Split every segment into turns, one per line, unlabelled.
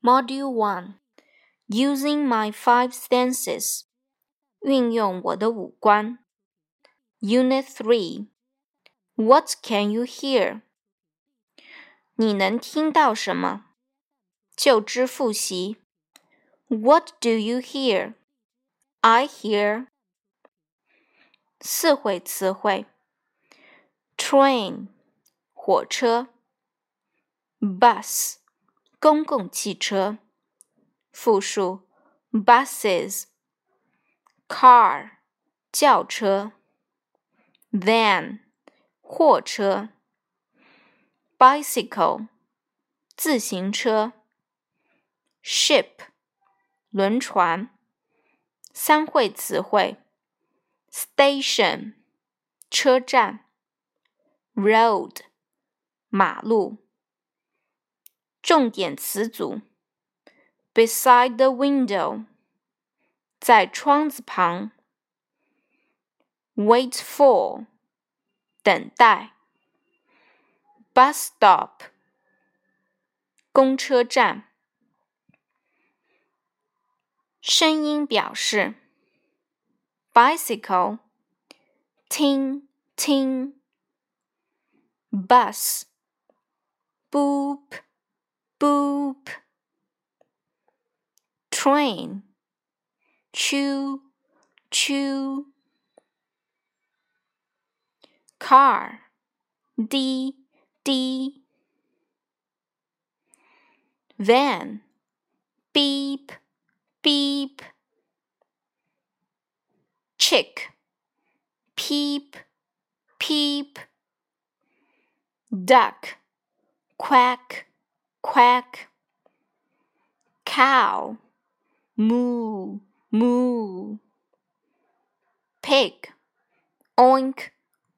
Module 1 Using My Five Senses 运用我的五官 Unit 3 What can you hear? 你能听到什么？就知复习 What do you hear? I hear 四会词汇 Train 火车 Bus 公共汽车，复数 buses。car 轿车，van 货车，bicycle 自行车，ship 轮船。三会词汇：station 车站，road 马路。 重点词组：beside the window，在窗子旁；wait for，等待；bus stop，公车站。声音表示：bicycle，听听；bus，boop。 Boop. Train. Chew chew car. D. D. Van. Beep. Beep. Chick. Peep. Peep. Duck. Quack quack, cow, moo, moo, pig, oink,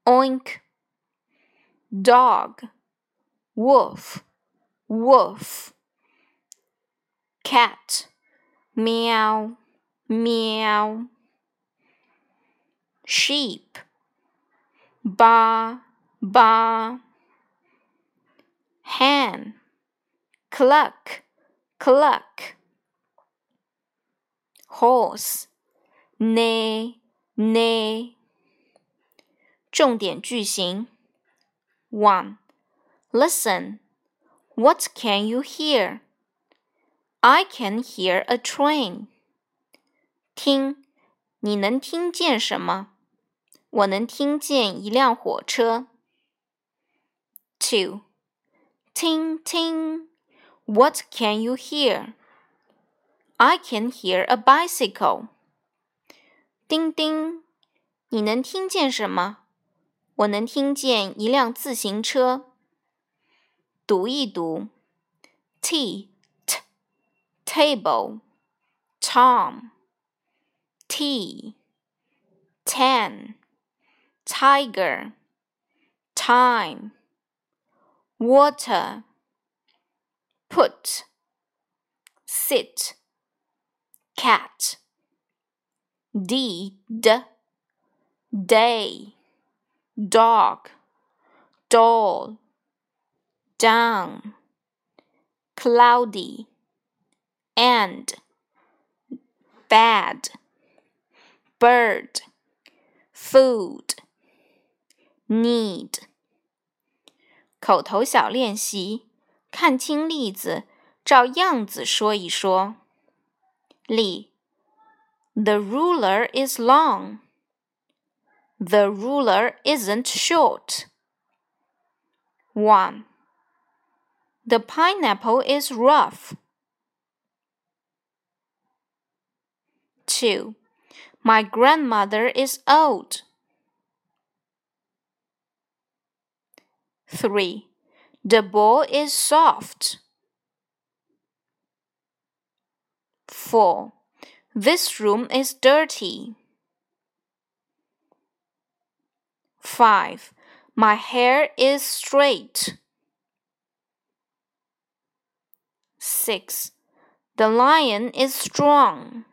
oink, dog, wolf, woof, cat, meow, meow, sheep, ba, ba, hen, cluck, cluck. Horse, neigh, neigh. 重点句型 One, listen. What can you hear? I can hear a train. 听，你能听见什么？我能听见一辆火车。Two, ting ting. What can you hear? I can hear a bicycle. 叮叮，你能听见什么？我能听见一辆自行车。读一读：t t table tom t ten tiger time water put, sit, cat, deed, day, dog, doll, down, cloudy, and, bad, bird, food, need. 口头小练习。 看清例子，照样子说一说。例：The ruler is long. The ruler isn't short. One. The pineapple is rough. Two. My grandmother is old. Three. The ball is soft. 4. This room is dirty. 5. My hair is straight. 6. The lion is strong.